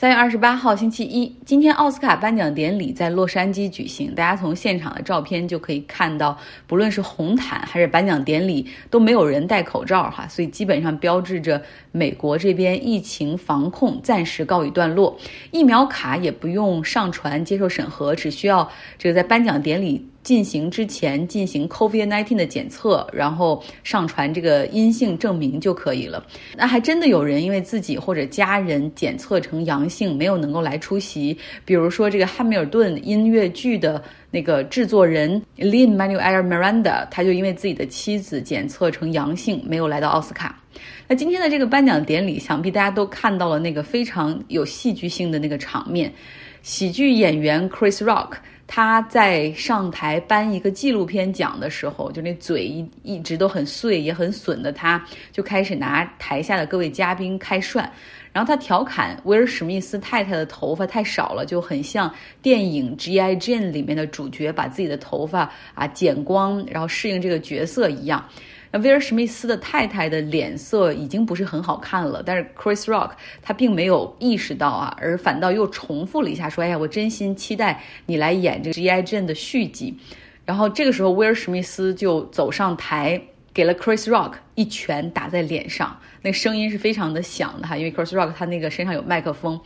三月二十八号，星期一，今天奥斯卡颁奖典礼在洛杉矶举行。大家从现场的照片就可以看到，不论是红毯还是颁奖典礼，都没有人戴口罩哈，所以基本上标志着美国这边疫情防控暂时告一段落。疫苗卡也不用上传接受审核，只需要这个在颁奖典礼。进行之前进行 COVID-19 的检测，然后上传这个阴性证明就可以了。那还真的有人因为自己或者家人检测成阳性，没有能够来出席。比如说这个汉密尔顿音乐剧的那个制作人 Lin Manuel Miranda，他就因为自己的妻子检测成阳性，没有来到奥斯卡。那今天的这个颁奖典礼，想必大家都看到了那个非常有戏剧性的那个场面，喜剧演员 Chris Rock。他在上台颁一个纪录片奖的时候，就那嘴一一直都很碎也很损的，他就开始拿台下的各位嘉宾开涮，然后他调侃威尔史密斯太太的头发太少了，就很像电影《G.I. Jane》里面的主角把自己的头发啊剪光，然后适应这个角色一样。那威尔史密斯的太太的脸色已经不是很好看了，但是 Chris Rock 他并没有意识到啊，而反倒又重复了一下说：“哎呀，我真心期待你来演这个 G I 镇的续集。”然后这个时候威尔史密斯就走上台，给了 Chris Rock 一拳打在脸上。那声音是非常的响的哈，因为 Chris Rock 他那个身上有麦克风，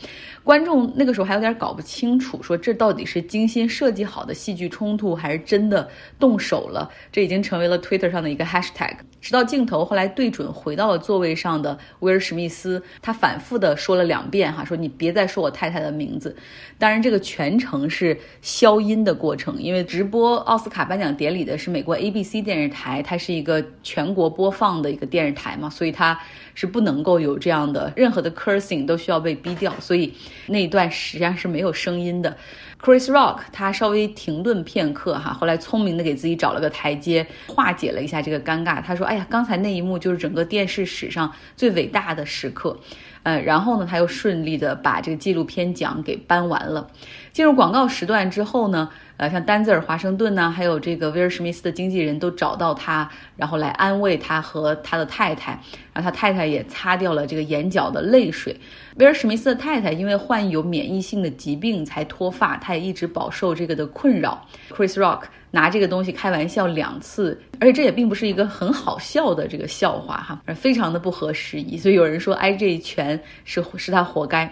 观众那个时候还有点搞不清楚，说这到底是精心设计好的戏剧冲突，还是真的动手了？这已经成为了 Twitter 上的一个 hashtag。直到镜头后来对准回到了座位上的威尔史密斯，他反复的说了两遍哈，说你别再说我太太的名字。当然，这个全程是消音的过程，因为直播奥斯卡颁奖典礼的是美国 ABC 电视台，它是一个全国播放的一个电视台嘛，所以它。是不能够有这样的任何的 cursing 都需要被逼掉，所以那一段实际上是没有声音的。Chris Rock 他稍微停顿片刻哈，后来聪明的给自己找了个台阶，化解了一下这个尴尬。他说：“哎呀，刚才那一幕就是整个电视史上最伟大的时刻。”呃，然后呢，他又顺利的把这个纪录片奖给颁完了。进入广告时段之后呢？呃，像丹泽尔·华盛顿呢，还有这个威尔·史密斯的经纪人都找到他，然后来安慰他和他的太太，然后他太太也擦掉了这个眼角的泪水。威尔·史密斯的太太因为患有免疫性的疾病才脱发，她也一直饱受这个的困扰。Chris Rock 拿这个东西开玩笑两次，而且这也并不是一个很好笑的这个笑话哈，非常的不合时宜，所以有人说挨这一拳是是他活该。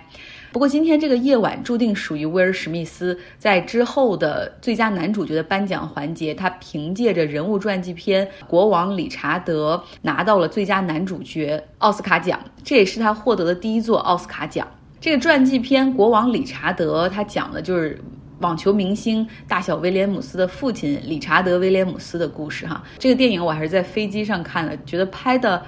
不过今天这个夜晚注定属于威尔史密斯。在之后的最佳男主角的颁奖环节，他凭借着人物传记片《国王理查德》拿到了最佳男主角奥斯卡奖，这也是他获得的第一座奥斯卡奖。这个传记片《国王理查德》，他讲的就是网球明星大小威廉姆斯的父亲理查德威廉姆斯的故事。哈，这个电影我还是在飞机上看的，觉得拍的。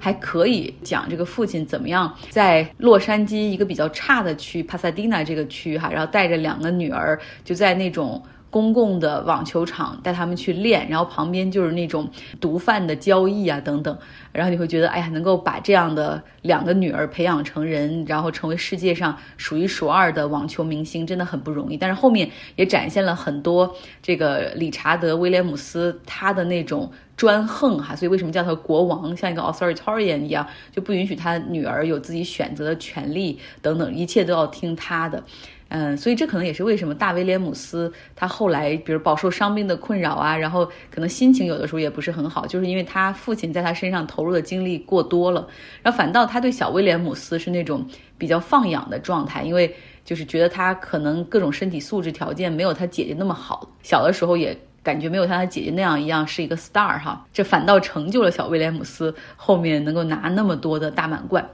还可以讲这个父亲怎么样在洛杉矶一个比较差的区帕萨迪纳这个区哈，然后带着两个女儿就在那种公共的网球场带他们去练，然后旁边就是那种毒贩的交易啊等等，然后你会觉得哎呀，能够把这样的两个女儿培养成人，然后成为世界上数一数二的网球明星，真的很不容易。但是后面也展现了很多这个理查德威廉姆斯他的那种。专横哈，所以为什么叫他国王，像一个 authoritarian 一样，就不允许他女儿有自己选择的权利等等，一切都要听他的。嗯，所以这可能也是为什么大威廉姆斯他后来，比如饱受伤病的困扰啊，然后可能心情有的时候也不是很好，就是因为他父亲在他身上投入的精力过多了，然后反倒他对小威廉姆斯是那种比较放养的状态，因为就是觉得他可能各种身体素质条件没有他姐姐那么好，小的时候也。感觉没有像他姐姐那样一样是一个 star 哈，这反倒成就了小威廉姆斯后面能够拿那么多的大满贯。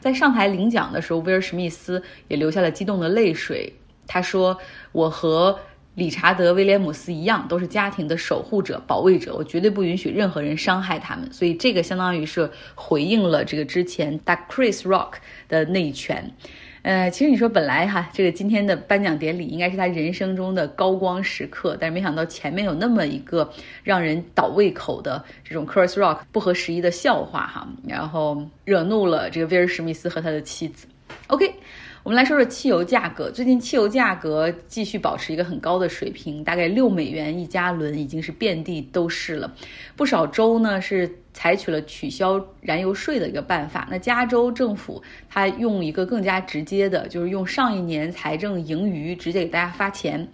在上台领奖的时候，威尔史密斯也流下了激动的泪水。他说：“我和理查德威廉姆斯一样，都是家庭的守护者、保卫者，我绝对不允许任何人伤害他们。”所以这个相当于是回应了这个之前打 Chris Rock 的那一拳。呃，其实你说本来哈，这个今天的颁奖典礼应该是他人生中的高光时刻，但是没想到前面有那么一个让人倒胃口的这种 Chris Rock 不合时宜的笑话哈，然后惹怒了这个威尔史密斯和他的妻子。OK。我们来说说汽油价格。最近汽油价格继续保持一个很高的水平，大概六美元一加仑，已经是遍地都是了。不少州呢是采取了取消燃油税的一个办法。那加州政府它用一个更加直接的，就是用上一年财政盈余直接给大家发钱。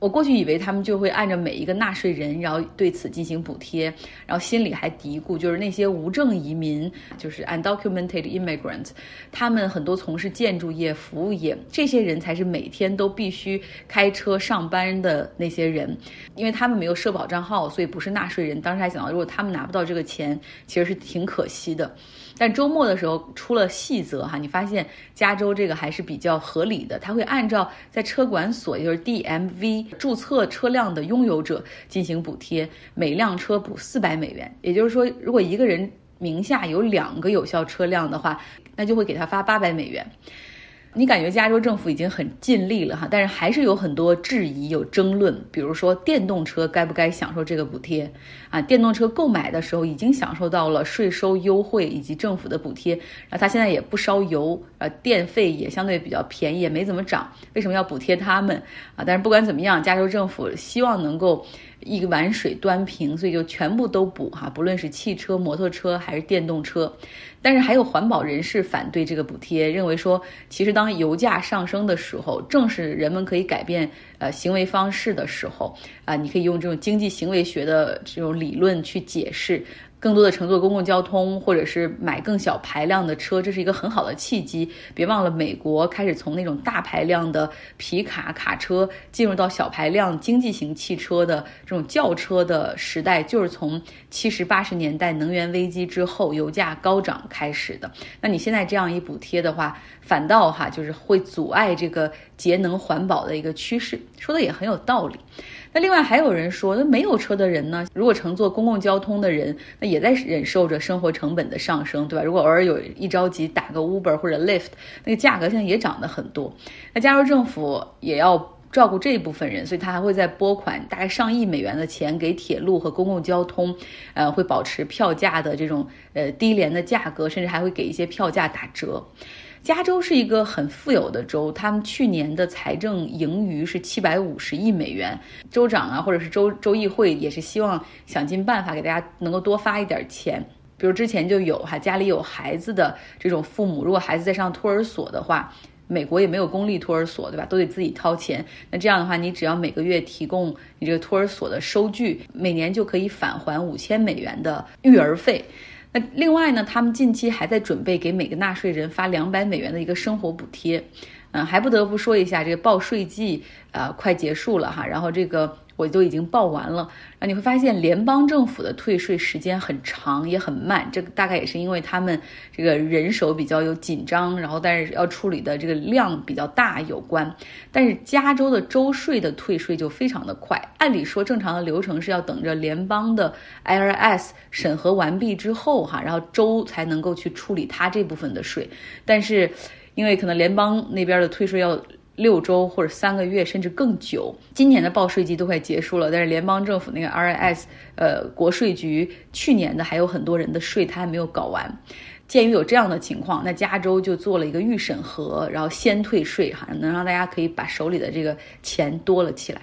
我过去以为他们就会按照每一个纳税人，然后对此进行补贴，然后心里还嘀咕，就是那些无证移民，就是 undocumented immigrant，他们很多从事建筑业、服务业，这些人才是每天都必须开车上班的那些人，因为他们没有社保账号，所以不是纳税人。当时还想到，如果他们拿不到这个钱，其实是挺可惜的。但周末的时候出了细则哈，你发现加州这个还是比较合理的，他会按照在车管所，也就是 DMV 注册车辆的拥有者进行补贴，每辆车补四百美元。也就是说，如果一个人名下有两个有效车辆的话，那就会给他发八百美元。你感觉加州政府已经很尽力了哈，但是还是有很多质疑、有争论。比如说，电动车该不该享受这个补贴啊？电动车购买的时候已经享受到了税收优惠以及政府的补贴，然后它现在也不烧油，呃，电费也相对比较便宜，也没怎么涨，为什么要补贴他们啊？但是不管怎么样，加州政府希望能够。一碗水端平，所以就全部都补哈，不论是汽车、摩托车还是电动车。但是还有环保人士反对这个补贴，认为说，其实当油价上升的时候，正是人们可以改变呃行为方式的时候啊。你可以用这种经济行为学的这种理论去解释。更多的乘坐公共交通，或者是买更小排量的车，这是一个很好的契机。别忘了，美国开始从那种大排量的皮卡卡车进入到小排量经济型汽车的这种轿车的时代，就是从七十八十年代能源危机之后，油价高涨开始的。那你现在这样一补贴的话，反倒哈就是会阻碍这个节能环保的一个趋势，说的也很有道理。那另外还有人说，那没有车的人呢？如果乘坐公共交通的人，那也在忍受着生活成本的上升，对吧？如果偶尔有一着急打个 Uber 或者 Lyft，那个价格现在也涨得很多。那加州政府也要照顾这一部分人，所以他还会再拨款大概上亿美元的钱给铁路和公共交通，呃，会保持票价的这种呃低廉的价格，甚至还会给一些票价打折。加州是一个很富有的州，他们去年的财政盈余是七百五十亿美元。州长啊，或者是州州议会也是希望想尽办法给大家能够多发一点钱。比如之前就有哈，家里有孩子的这种父母，如果孩子在上托儿所的话，美国也没有公立托儿所，对吧？都得自己掏钱。那这样的话，你只要每个月提供你这个托儿所的收据，每年就可以返还五千美元的育儿费。那另外呢，他们近期还在准备给每个纳税人发两百美元的一个生活补贴，嗯，还不得不说一下，这个报税季啊快结束了哈，然后这个。我都已经报完了，那你会发现联邦政府的退税时间很长也很慢，这大概也是因为他们这个人手比较有紧张，然后但是要处理的这个量比较大有关。但是加州的州税的退税就非常的快，按理说正常的流程是要等着联邦的 IRS 审核完毕之后哈，然后州才能够去处理它这部分的税，但是因为可能联邦那边的退税要。六周或者三个月，甚至更久。今年的报税季都快结束了，但是联邦政府那个 RIS，呃，国税局去年的还有很多人的税他还没有搞完。鉴于有这样的情况，那加州就做了一个预审核，然后先退税，哈，能让大家可以把手里的这个钱多了起来。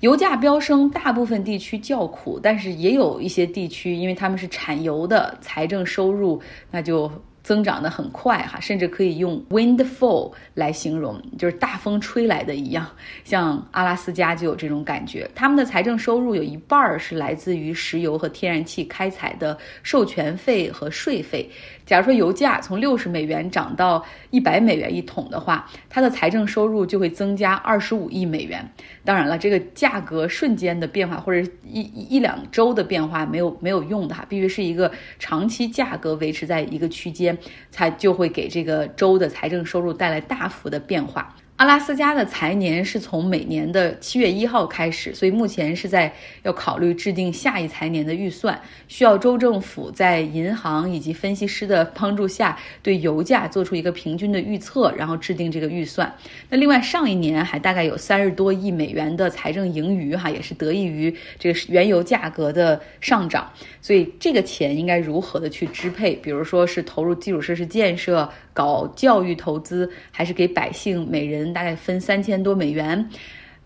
油价飙升，大部分地区叫苦，但是也有一些地区，因为他们是产油的，财政收入那就。增长的很快哈，甚至可以用 windfall 来形容，就是大风吹来的一样。像阿拉斯加就有这种感觉，他们的财政收入有一半儿是来自于石油和天然气开采的授权费和税费。假如说油价从六十美元涨到一百美元一桶的话，它的财政收入就会增加二十五亿美元。当然了，这个价格瞬间的变化或者一一两周的变化没有没有用的哈，必须是一个长期价格维持在一个区间。才就会给这个州的财政收入带来大幅的变化。阿拉斯加的财年是从每年的七月一号开始，所以目前是在要考虑制定下一财年的预算，需要州政府在银行以及分析师的帮助下，对油价做出一个平均的预测，然后制定这个预算。那另外上一年还大概有三十多亿美元的财政盈余，哈，也是得益于这个原油价格的上涨。所以这个钱应该如何的去支配？比如说是投入基础设施建设。搞教育投资，还是给百姓每人大概分三千多美元，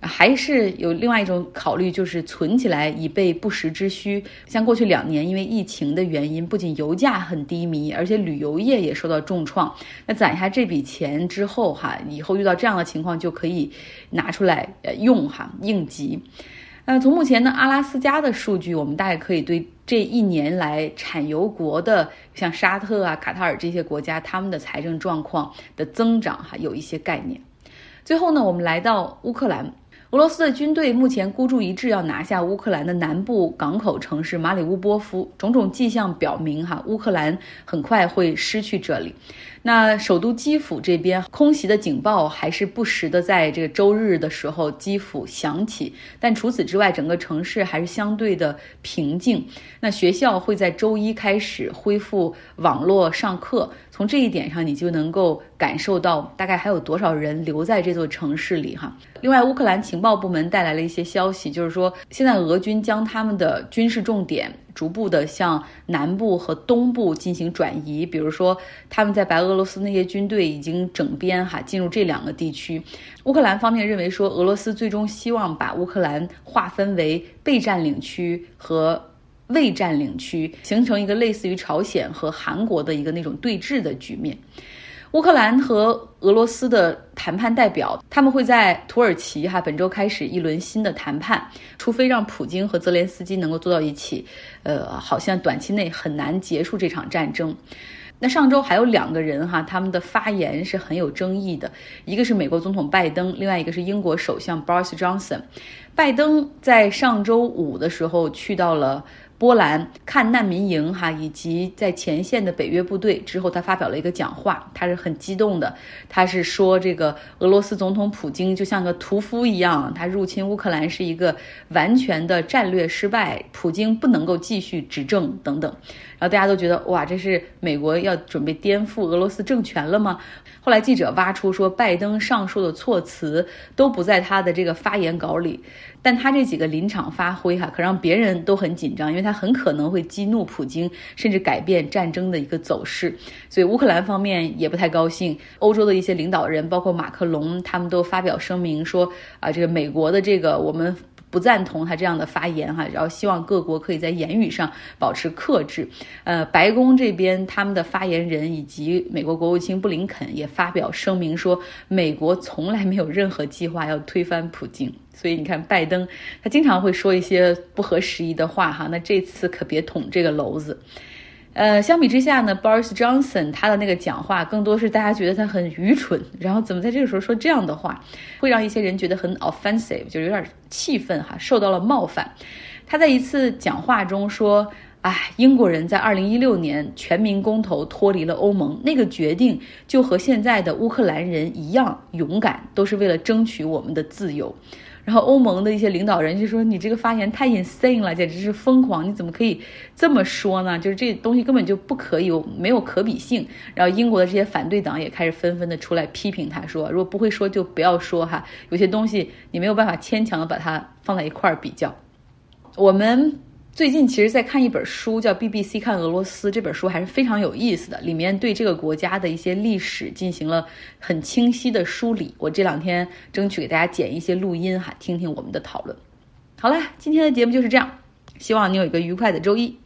还是有另外一种考虑，就是存起来以备不时之需。像过去两年，因为疫情的原因，不仅油价很低迷，而且旅游业也受到重创。那攒下这笔钱之后，哈，以后遇到这样的情况就可以拿出来用哈应急。那从目前的阿拉斯加的数据，我们大概可以对这一年来产油国的像沙特啊、卡塔尔这些国家他们的财政状况的增长哈有一些概念。最后呢，我们来到乌克兰。俄罗斯的军队目前孤注一掷要拿下乌克兰的南部港口城市马里乌波夫，种种迹象表明，哈，乌克兰很快会失去这里。那首都基辅这边空袭的警报还是不时的在这个周日的时候基辅响起，但除此之外，整个城市还是相对的平静。那学校会在周一开始恢复网络上课，从这一点上你就能够感受到大概还有多少人留在这座城市里哈。另外，乌克兰情报部门带来了一些消息，就是说现在俄军将他们的军事重点。逐步的向南部和东部进行转移，比如说他们在白俄罗斯那些军队已经整编哈进入这两个地区。乌克兰方面认为说，俄罗斯最终希望把乌克兰划分为被占领区和未占领区，形成一个类似于朝鲜和韩国的一个那种对峙的局面。乌克兰和俄罗斯的谈判代表，他们会在土耳其哈本周开始一轮新的谈判，除非让普京和泽连斯基能够坐到一起，呃，好像短期内很难结束这场战争。那上周还有两个人哈，他们的发言是很有争议的，一个是美国总统拜登，另外一个是英国首相 Boris Johnson。拜登在上周五的时候去到了。波兰看难民营哈，以及在前线的北约部队之后，他发表了一个讲话，他是很激动的。他是说，这个俄罗斯总统普京就像个屠夫一样，他入侵乌克兰是一个完全的战略失败，普京不能够继续执政等等。然后大家都觉得哇，这是美国要准备颠覆俄罗斯政权了吗？后来记者挖出说，拜登上述的措辞都不在他的这个发言稿里，但他这几个临场发挥哈，可让别人都很紧张，因为他很可能会激怒普京，甚至改变战争的一个走势。所以乌克兰方面也不太高兴，欧洲的一些领导人，包括马克龙，他们都发表声明说啊，这个美国的这个我们。不赞同他这样的发言哈，然后希望各国可以在言语上保持克制。呃，白宫这边他们的发言人以及美国国务卿布林肯也发表声明说，美国从来没有任何计划要推翻普京。所以你看，拜登他经常会说一些不合时宜的话哈，那这次可别捅这个篓子。呃，相比之下呢，Boris Johnson 他的那个讲话更多是大家觉得他很愚蠢，然后怎么在这个时候说这样的话，会让一些人觉得很 offensive，就有点气愤哈，受到了冒犯。他在一次讲话中说：“哎，英国人在二零一六年全民公投脱离了欧盟，那个决定就和现在的乌克兰人一样勇敢，都是为了争取我们的自由。”然后欧盟的一些领导人就说：“你这个发言太 insane 了，简直是疯狂！你怎么可以这么说呢？就是这东西根本就不可以，没有可比性。”然后英国的这些反对党也开始纷纷的出来批评他，说：“如果不会说就不要说哈，有些东西你没有办法牵强的把它放在一块儿比较。”我们。最近其实，在看一本书，叫《BBC 看俄罗斯》。这本书还是非常有意思的，里面对这个国家的一些历史进行了很清晰的梳理。我这两天争取给大家剪一些录音哈，听听我们的讨论。好了，今天的节目就是这样，希望你有一个愉快的周一。